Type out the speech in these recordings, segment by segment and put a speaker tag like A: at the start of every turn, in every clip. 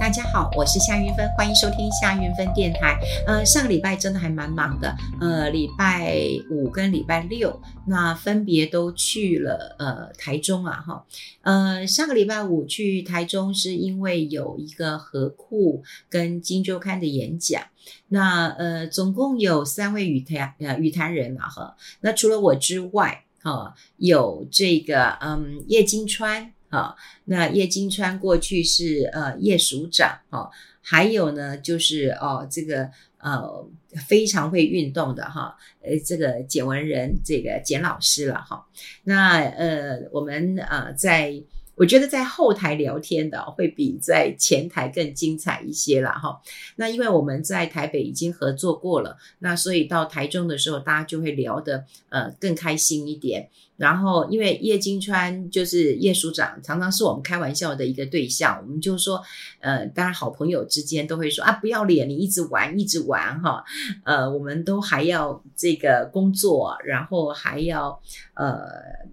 A: 大家好，我是夏云芬，欢迎收听夏云芬电台。呃，上个礼拜真的还蛮忙的，呃，礼拜五跟礼拜六，那分别都去了呃台中啊，哈，呃，上个礼拜五去台中是因为有一个合库跟金周刊的演讲，那呃，总共有三位与谈呃与谈人啊，哈，那除了我之外，哈、有这个嗯叶金川。啊，那叶金川过去是呃叶署长，哈，还有呢就是哦这个呃非常会运动的哈，呃这个简文仁这个简老师了哈，那呃我们呃在。我觉得在后台聊天的会比在前台更精彩一些了哈。那因为我们在台北已经合作过了，那所以到台中的时候，大家就会聊得呃更开心一点。然后因为叶金川就是叶署长，常常是我们开玩笑的一个对象。我们就说，呃，当然好朋友之间都会说啊，不要脸，你一直玩一直玩哈。呃，我们都还要这个工作，然后还要呃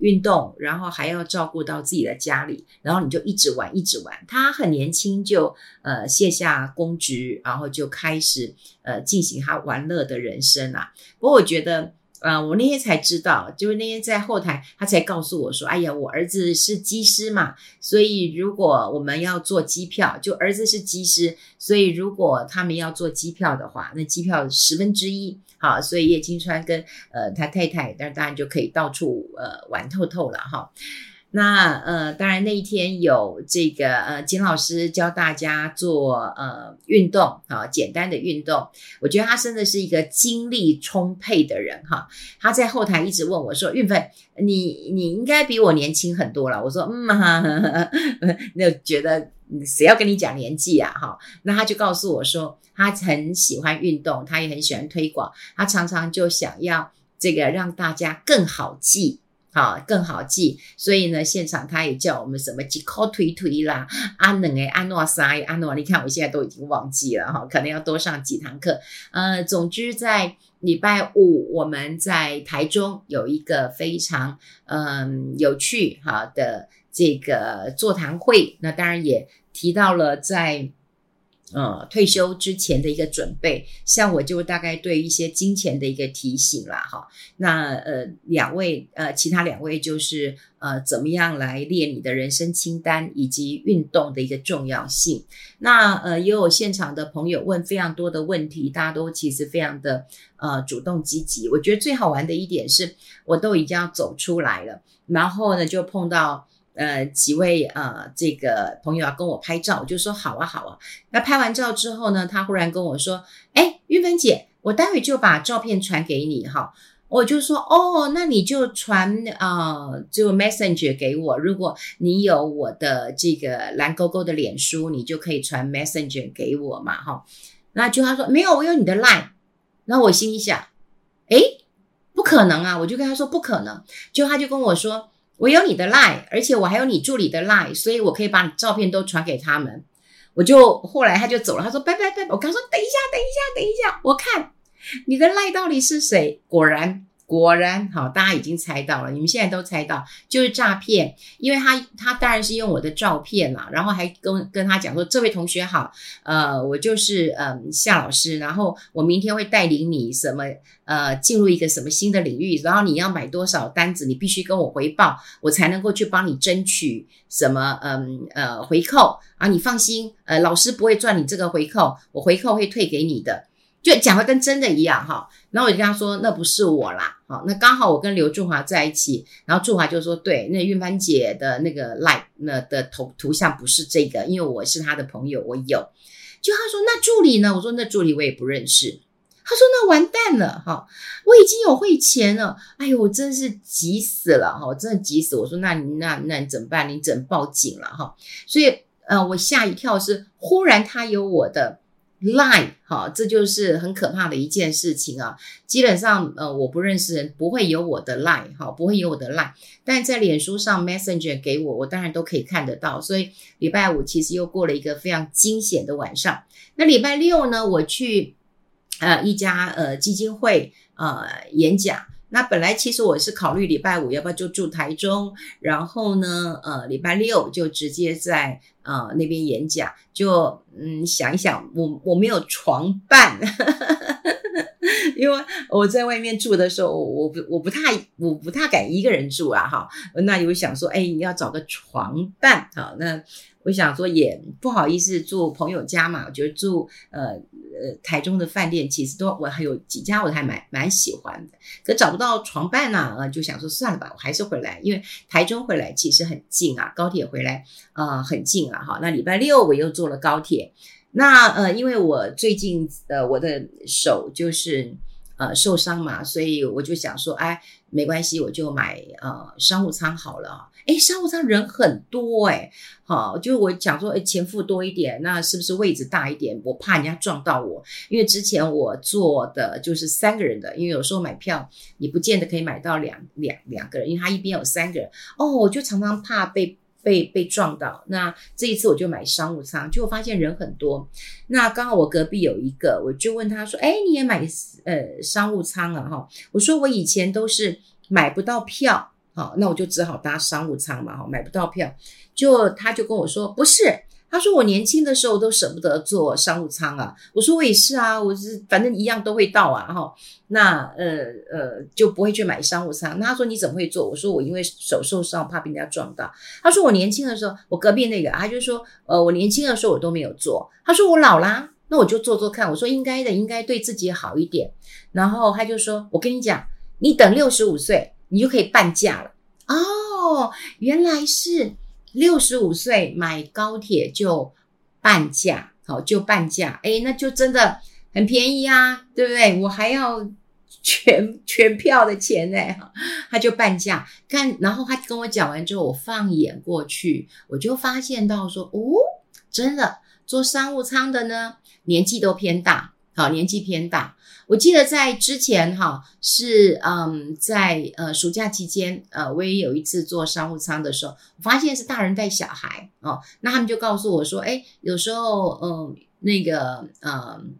A: 运动，然后还要照顾到自己的家里。然后你就一直玩，一直玩。他很年轻就呃卸下公职，然后就开始呃进行他玩乐的人生啊。不过我觉得，啊，我那天才知道，就是那天在后台，他才告诉我说：“哎呀，我儿子是机师嘛，所以如果我们要做机票，就儿子是机师，所以如果他们要做机票的话，那机票十分之一，好，所以叶金川跟呃他太太，但当然就可以到处呃玩透透了哈。”那呃，当然那一天有这个呃，金老师教大家做呃运动啊，简单的运动。我觉得他真的是一个精力充沛的人哈。他在后台一直问我说：“韵芬，你你应该比我年轻很多了。”我说：“嗯哈哈哈。”那觉得谁要跟你讲年纪啊？哈，那他就告诉我说，他很喜欢运动，他也很喜欢推广，他常常就想要这个让大家更好记。好，更好记，所以呢，现场他也叫我们什么几靠推推啦，阿能诶，阿诺塞，阿诺，你看我现在都已经忘记了哈，可能要多上几堂课。呃，总之在礼拜五我们在台中有一个非常嗯有趣哈的这个座谈会，那当然也提到了在。呃，退休之前的一个准备，像我就大概对一些金钱的一个提醒啦，哈。那呃，两位呃，其他两位就是呃，怎么样来列你的人生清单，以及运动的一个重要性。那呃，也有现场的朋友问非常多的问题，大家都其实非常的呃主动积极。我觉得最好玩的一点是，我都已经要走出来了，然后呢，就碰到。呃，几位呃，这个朋友要跟我拍照，我就说好啊，好啊。那拍完照之后呢，他忽然跟我说：“哎，玉芬姐，我待会就把照片传给你哈。”我就说：“哦，那你就传啊、呃，就 Messenger 给我。如果你有我的这个蓝勾勾的脸书，你就可以传 Messenger 给我嘛，哈。”那就他说：“没有，我有你的 Line。”然后我心里想：“哎，不可能啊！”我就跟他说：“不可能。”就他就跟我说。我有你的 lie 而且我还有你助理的 lie 所以我可以把你照片都传给他们。我就后来他就走了，他说拜拜拜拜。我刚说等一下，等一下，等一下，我看你的 lie 到底是谁？果然。果然，好，大家已经猜到了，你们现在都猜到，就是诈骗，因为他他当然是用我的照片啦，然后还跟跟他讲说，这位同学好，呃，我就是呃夏老师，然后我明天会带领你什么呃进入一个什么新的领域，然后你要买多少单子，你必须跟我回报，我才能够去帮你争取什么嗯呃，呃回扣啊，你放心，呃老师不会赚你这个回扣，我回扣会退给你的。就讲的跟真的一样哈，然后我就跟他说那不是我啦，好，那刚好我跟刘祝华在一起，然后祝华就说对，那韵芬姐的那个 like 那的头图像不是这个，因为我是他的朋友，我有。就他说那助理呢？我说那助理我也不认识。他说那完蛋了哈，我已经有汇钱了，哎呦，我真是急死了哈，我真的急死。我说那你那那你怎么办？你怎么报警了哈？所以呃，我吓一跳是忽然他有我的。lie，哈，这就是很可怕的一件事情啊！基本上，呃，我不认识人，不会有我的 lie，哈，不会有我的 lie。但在脸书上 Messenger 给我，我当然都可以看得到。所以礼拜五其实又过了一个非常惊险的晚上。那礼拜六呢，我去呃一家呃基金会呃演讲。那本来其实我是考虑礼拜五要不要就住台中，然后呢，呃，礼拜六就直接在呃那边演讲。就嗯想一想，我我没有床伴，因为我在外面住的时候，我不我不太我不太敢一个人住啊哈。那有想说，哎，你要找个床伴啊，那。我想说也不好意思住朋友家嘛，我觉得住呃呃台中的饭店其实都我还有几家我还蛮蛮喜欢的，可找不到床伴呢，呃，就想说算了吧，我还是回来，因为台中回来其实很近啊，高铁回来啊，很近啊哈。那礼拜六我又坐了高铁，那呃因为我最近呃我的手就是。呃，受伤嘛，所以我就想说，哎，没关系，我就买呃商务舱好了。哎，商务舱人很多哎，好，就我想说，哎，钱付多一点，那是不是位置大一点？我怕人家撞到我，因为之前我坐的就是三个人的，因为有时候买票你不见得可以买到两两两个人，因为他一边有三个人。哦，我就常常怕被。被被撞到，那这一次我就买商务舱，结果发现人很多。那刚好我隔壁有一个，我就问他说：“哎，你也买呃商务舱啊？”哈，我说我以前都是买不到票，好，那我就只好搭商务舱嘛，哈，买不到票，就他就跟我说：“不是。”他说：“我年轻的时候都舍不得坐商务舱啊。”我说：“我也是啊，我是反正一样都会到啊。”哈，那呃呃就不会去买商务舱。那他说：“你怎么会坐？”我说：“我因为手受伤，怕被人家撞到。”他说：“我年轻的时候，我隔壁那个，他就说：‘呃，我年轻的时候我都没有坐。’他说：‘我老啦，那我就坐坐看。’我说：‘应该的，应该对自己好一点。’然后他就说：‘我跟你讲，你等六十五岁，你就可以半价了。’哦，原来是。”六十五岁买高铁就半价，好，就半价，诶，那就真的很便宜啊，对不对？我还要全 全票的钱呢，他就半价。看，然后他跟我讲完之后，我放眼过去，我就发现到说，哦，真的坐商务舱的呢，年纪都偏大，好，年纪偏大。我记得在之前哈是嗯，在呃暑假期间呃，我也有一次坐商务舱的时候，我发现是大人带小孩哦，那他们就告诉我说，哎，有时候嗯那个嗯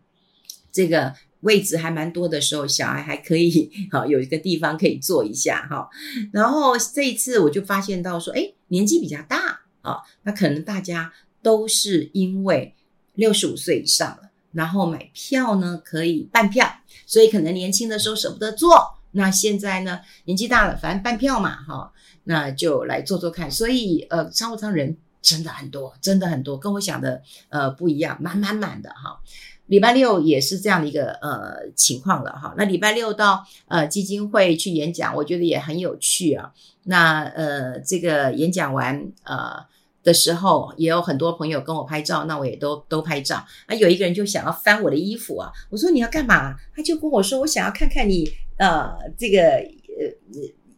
A: 这个位置还蛮多的时候，小孩还可以好有一个地方可以坐一下哈。然后这一次我就发现到说，哎，年纪比较大啊，那可能大家都是因为六十五岁以上了。然后买票呢，可以半票，所以可能年轻的时候舍不得坐，那现在呢年纪大了，反正半票嘛，哈，那就来坐坐看。所以呃，商务舱人真的很多，真的很多，跟我想的呃不一样，满满满的哈。礼拜六也是这样的一个呃情况了哈。那礼拜六到呃基金会去演讲，我觉得也很有趣啊。那呃这个演讲完呃。的时候也有很多朋友跟我拍照，那我也都都拍照。啊，有一个人就想要翻我的衣服啊，我说你要干嘛？他就跟我说，我想要看看你呃这个呃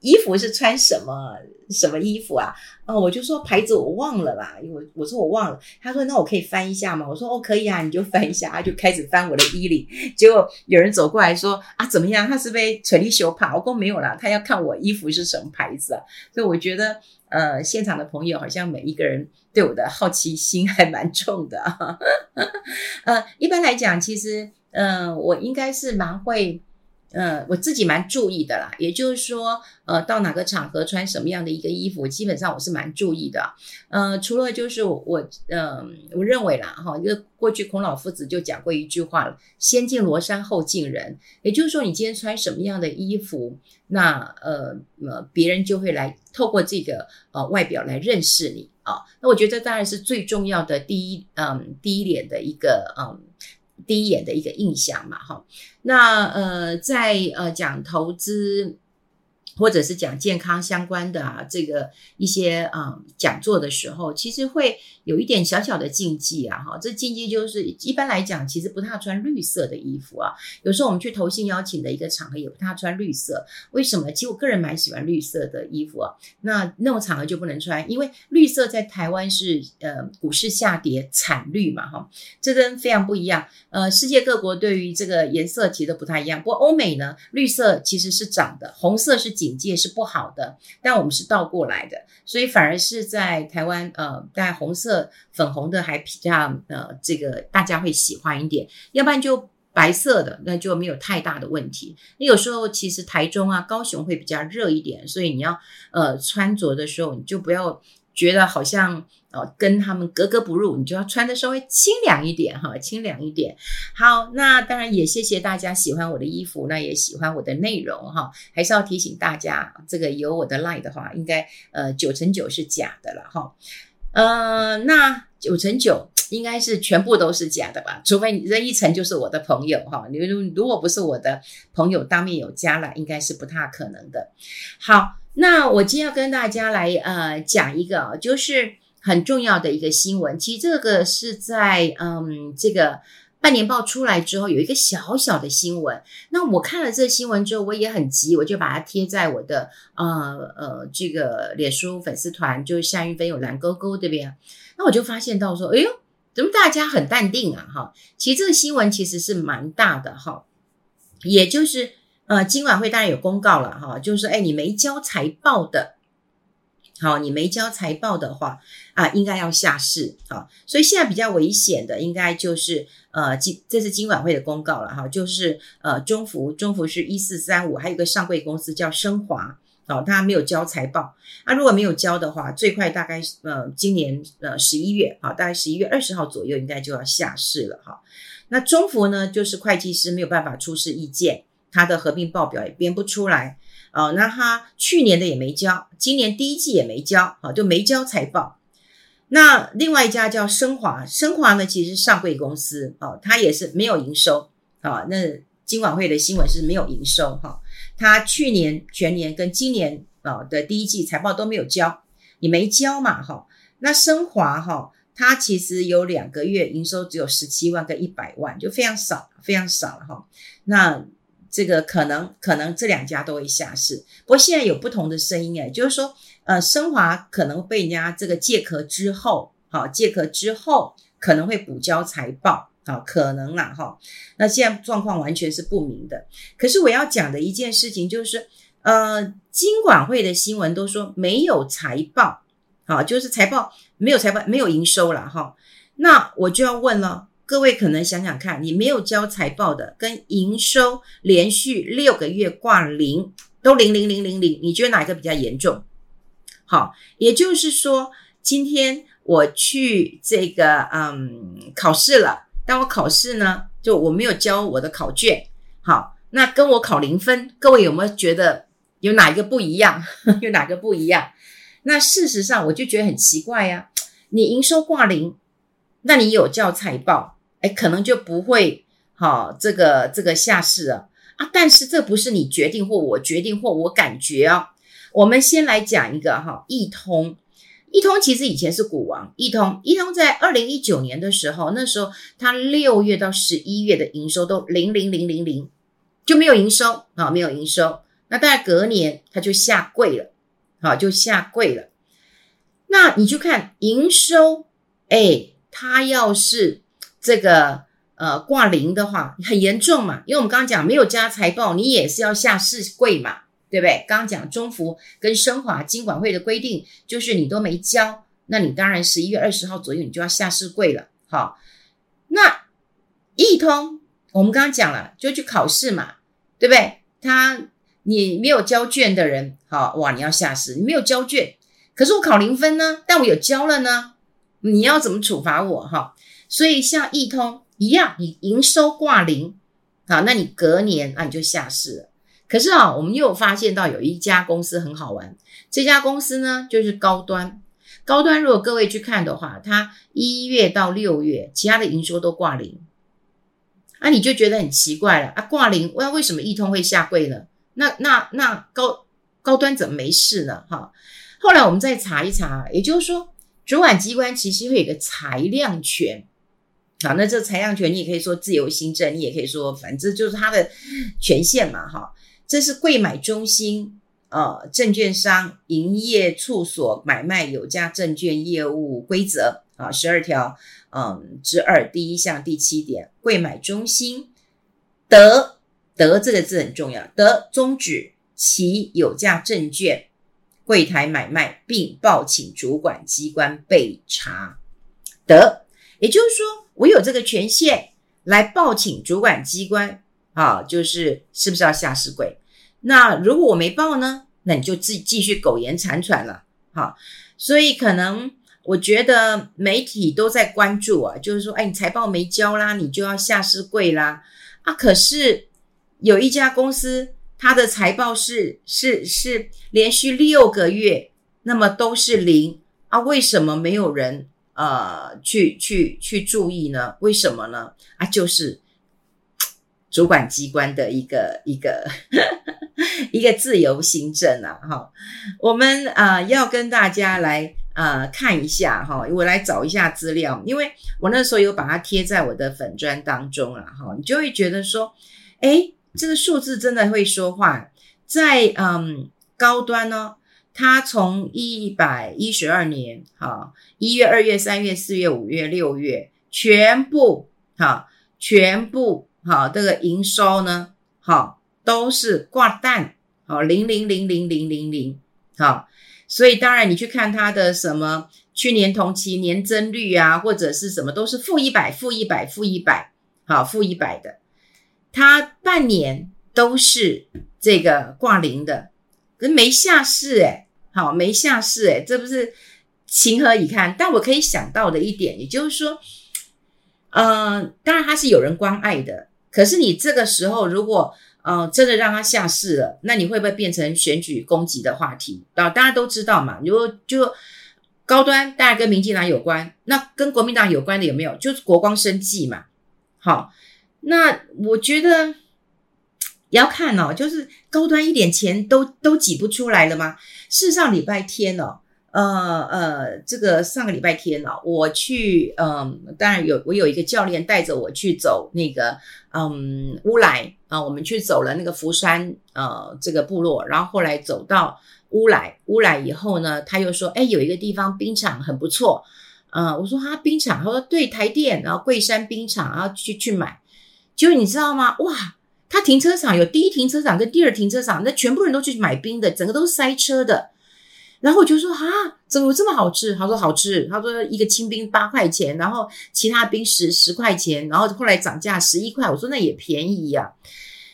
A: 衣服是穿什么什么衣服啊？哦，我就说牌子我忘了啦，因为我说我忘了。他说那我可以翻一下吗？我说哦可以啊，你就翻一下。他就开始翻我的衣领，结果有人走过来说啊怎么样？他是被垂力修帕？我说没有啦，他要看我衣服是什么牌子啊。所以我觉得。呃，现场的朋友好像每一个人对我的好奇心还蛮重的啊。呃，一般来讲，其实，嗯、我应该是蛮会。呃，我自己蛮注意的啦，也就是说，呃，到哪个场合穿什么样的一个衣服，基本上我是蛮注意的。呃，除了就是我，嗯、我认为啦，哈，因为过去孔老夫子就讲过一句话了：“先敬罗衫，后敬人。”也就是说，你今天穿什么样的衣服，那呃呃，别人就会来透过这个呃外表来认识你啊、那我觉得当然是最重要的第一，嗯，第一点的一个嗯。第一眼的一个印象嘛，哈，那呃，在呃讲投资。或者是讲健康相关的啊，这个一些啊、嗯、讲座的时候，其实会有一点小小的禁忌啊，哈，这禁忌就是一般来讲，其实不太穿绿色的衣服啊。有时候我们去投信邀请的一个场合，也不太穿绿色。为什么？其实我个人蛮喜欢绿色的衣服啊。那那种场合就不能穿，因为绿色在台湾是呃股市下跌惨绿嘛，哈，这跟非常不一样。呃，世界各国对于这个颜色其实都不太一样。不过欧美呢，绿色其实是涨的，红色是紧。警戒是不好的，但我们是倒过来的，所以反而是在台湾，呃，带红色、粉红的还比较，呃，这个大家会喜欢一点。要不然就白色的，那就没有太大的问题。那有时候其实台中啊、高雄会比较热一点，所以你要呃穿着的时候，你就不要觉得好像呃跟他们格格不入，你就要穿的稍微清凉一点哈，清凉一点。好，那当然也谢谢大家喜欢我的衣服，那也喜欢我的内容哈。还是要提醒大家，这个有我的 line 的话，应该呃九成九是假的了哈。呃，那九成九。应该是全部都是假的吧，除非你这一层就是我的朋友哈。你如如果不是我的朋友当面有加了，应该是不太可能的。好，那我今天要跟大家来呃讲一个，就是很重要的一个新闻。其实这个是在嗯这个半年报出来之后有一个小小的新闻。那我看了这个新闻之后，我也很急，我就把它贴在我的呃呃这个脸书粉丝团，就是夏韵芬有蓝勾勾这边。那我就发现到说，哎呦。怎么大家很淡定啊？哈，其实这个新闻其实是蛮大的哈，也就是呃，金管会当然有公告了哈，就是哎，你没交财报的，好，你没交财报的话啊，应该要下市啊。所以现在比较危险的，应该就是呃金，这是金管会的公告了哈，就是呃中福，中福是一四三五，还有一个上柜公司叫升华。好，他没有交财报，那、啊、如果没有交的话，最快大概呃今年呃十一月，好，大概十一月二十号左右应该就要下市了哈。那中孚呢，就是会计师没有办法出示意见，他的合并报表也编不出来，哦，那他去年的也没交，今年第一季也没交，好，就没交财报。那另外一家叫升华，升华呢其实上柜公司，哦，它也是没有营收，啊，那。金管会的新闻是没有营收哈，它去年全年跟今年啊的第一季财报都没有交，你没交嘛哈？那升华哈，它其实有两个月营收只有十七万跟一百万，就非常少，非常少了哈。那这个可能可能这两家都会下市，不过现在有不同的声音哎，就是说呃升华可能被人家这个借壳之后，好借壳之后可能会补交财报。好，可能啦，哈。那现在状况完全是不明的。可是我要讲的一件事情就是，呃，金管会的新闻都说没有财报，好，就是财报没有财报，没有营收了，哈。那我就要问了，各位可能想想看，你没有交财报的，跟营收连续六个月挂零，都零零零零零，你觉得哪一个比较严重？好，也就是说，今天我去这个嗯考试了。但我考试呢，就我没有交我的考卷，好，那跟我考零分，各位有没有觉得有哪一个不一样？有哪个不一样？那事实上我就觉得很奇怪呀、你营收挂零，那你有交财报，哎，可能就不会好这个这个下市了啊！但是这不是你决定或我决定或我感觉哦。我们先来讲一个哈，易通。易通其实以前是股王，易通，易通在二零一九年的时候，那时候它六月到十一月的营收都零零零零零，就没有营收啊，没有营收。那大概隔年它就下跪了，好，就下跪了。那你就看营收，哎，它要是这个呃挂零的话，很严重嘛，因为我们刚刚讲没有加财报，你也是要下市柜嘛。对不对？刚刚讲中福跟升华金管会的规定，就是你都没交，那你当然十一月二十号左右你就要下市柜了。好，那易通我们刚刚讲了，就去考试嘛，对不对？他你没有交卷的人，好哇，你要下市，你没有交卷，可是我考零分呢，但我有交了呢，你要怎么处罚我？哈，所以像易通一样，你营收挂零，好，那你隔年那你就下市了。可是啊，我们又发现到有一家公司很好玩。这家公司呢，就是高端。高端如果各位去看的话，它一月到六月，其他的营收都挂零。啊，你就觉得很奇怪了啊，挂零，那为什么易通会下柜呢？那那那高高端怎么没事呢？哈，后来我们再查一查，也就是说，主管机关其实会有一个裁量权。好，那这裁量权你也可以说自由心证，你也可以说，反正就是它的权限嘛，哈。这是柜买中心，呃，证券商营业处所买卖有价证券业务规则啊，十二条，嗯之二第一项第七点，柜买中心得得这个字很重要，得终止其有价证券柜台买卖，并报请主管机关备查，得，也就是说，我有这个权限来报请主管机关啊，就是是不是要下市柜？那如果我没报呢，那你就继继续苟延残喘了。哈，所以可能我觉得媒体都在关注啊，就是说，哎，你财报没交啦，你就要下市柜啦。啊，可是有一家公司，它的财报是是是连续六个月，那么都是零啊，为什么没有人？呃，去去去注意呢？为什么呢？啊，就是 主管机关的一个一个 一个自由行政啊！哈，我们啊、要跟大家来呃看一下哈，我来找一下资料，因为我那时候有把它贴在我的粉砖当中了哈，你就会觉得说，诶，这个数字真的会说话，在嗯高端呢。他从一百一十二年，哈，一月、二月、三月、四月、五月、六月，全部，哈，全部，哈，这个营收呢，哈，都是挂蛋，好，零零零零零零零，好，所以当然你去看它的什么去年同期年增率啊，或者是什么，都是负一百、负一百、负一百，好，负一百的，它半年都是这个挂零的，跟没下市诶、欸好，没下市诶，这不是情何以堪？但我可以想到的一点，也就是说，呃，当然他是有人关爱的。可是你这个时候如果呃真的让他下市了，那你会不会变成选举攻击的话题？啊，大家都知道嘛。如果就高端，大家跟民进党有关，那跟国民党有关的有没有？就是国光生技嘛。好，那我觉得。要看哦，就是高端一点钱都都挤不出来了吗？事实上，礼拜天哦，呃呃，这个上个礼拜天哦，我去，嗯、当然有我有一个教练带着我去走那个，嗯，乌来啊，我们去走了那个福山呃这个部落，然后后来走到乌来，乌来以后呢，他又说，哎，有一个地方冰场很不错，呃，我说哈冰场，他说对，台电，然后桂山冰场，然后去去买，结果你知道吗？哇！他停车场有第一停车场跟第二停车场，那全部人都去买冰的，整个都是塞车的。然后我就说啊，怎么这么好吃？他说好吃。他说一个清冰八块钱，然后其他冰十十块钱，然后后来涨价十一块。我说那也便宜呀、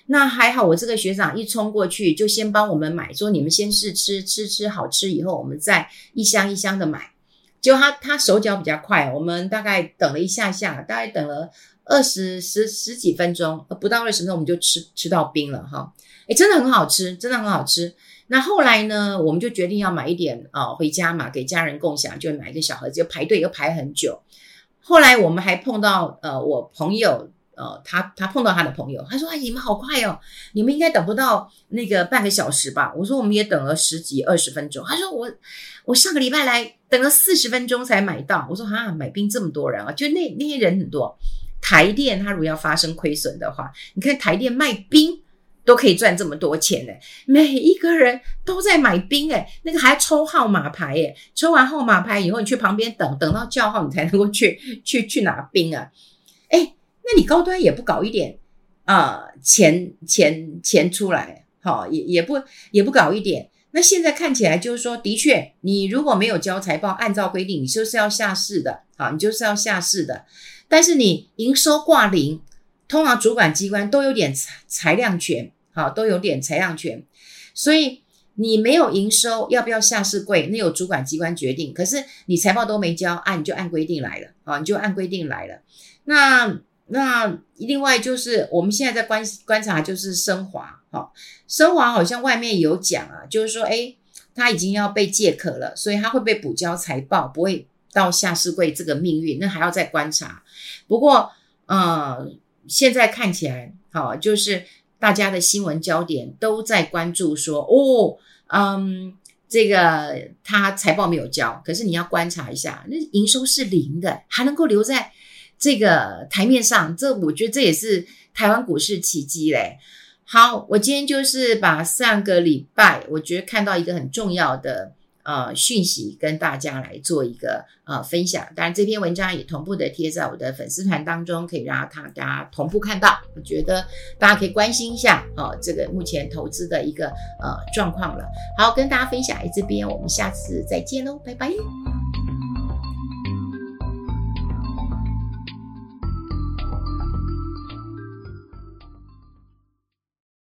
A: 那还好，我这个学长一冲过去就先帮我们买，说你们先试吃吃吃好吃以后，我们再一箱一箱的买。结果他他手脚比较快，我们大概等了一下下，大概等了。二十十十几分钟，不到二十分钟我们就吃吃到冰了哈，诶，真的很好吃，真的很好吃。那后来呢，我们就决定要买一点啊、回家嘛，给家人共享，就买一个小盒子，就排队又排很久。后来我们还碰到呃，我朋友呃，他他碰到他的朋友，他说：“哎，你们好快哦，你们应该等不到那个半个小时吧？”我说：“我们也等了十几二十分钟。”他说：“我我上个礼拜来等了四十分钟才买到。”我说：“哈，买冰这么多人啊，就那那些人很多。”台电它如果要发生亏损的话，你看台电卖冰都可以赚这么多钱呢，每一个人都在买冰诶，那个还抽号码牌诶，抽完号码牌以后，你去旁边等，等到叫号你才能够去去去拿冰啊，诶，那你高端也不搞一点啊、呃，钱钱钱出来，好、也也不也不搞一点，那现在看起来就是说，的确你如果没有交财报，按照规定你就是要下市的，好，你就是要下市的。但是你营收挂零，通常主管机关都有点裁裁量权，好，都有点裁量权，所以你没有营收，要不要下市柜，那由主管机关决定。可是你财报都没交，啊、你就按规定来了，啊，你就按规定来了。那那另外就是我们现在在观观察，就是升华，好，升华好像外面有讲啊，就是说，诶，他已经要被借壳了，所以他会被补交财报，不会。到下市柜这个命运，那还要再观察。不过，呃，现在看起来，好、哦，就是大家的新闻焦点都在关注说，哦，嗯，这个他财报没有交，可是你要观察一下，那营收是零的，还能够留在这个台面上，这我觉得这也是台湾股市奇迹嘞。好，我今天就是把上个礼拜我觉得看到一个很重要的。呃，讯息跟大家来做一个呃分享，当然这篇文章也同步的贴在我的粉丝团当中，可以让他大家同步看到。我觉得大家可以关心一下哦，这个目前投资的一个呃状况了。好，跟大家分享在这边，我们下次再见喽，拜拜。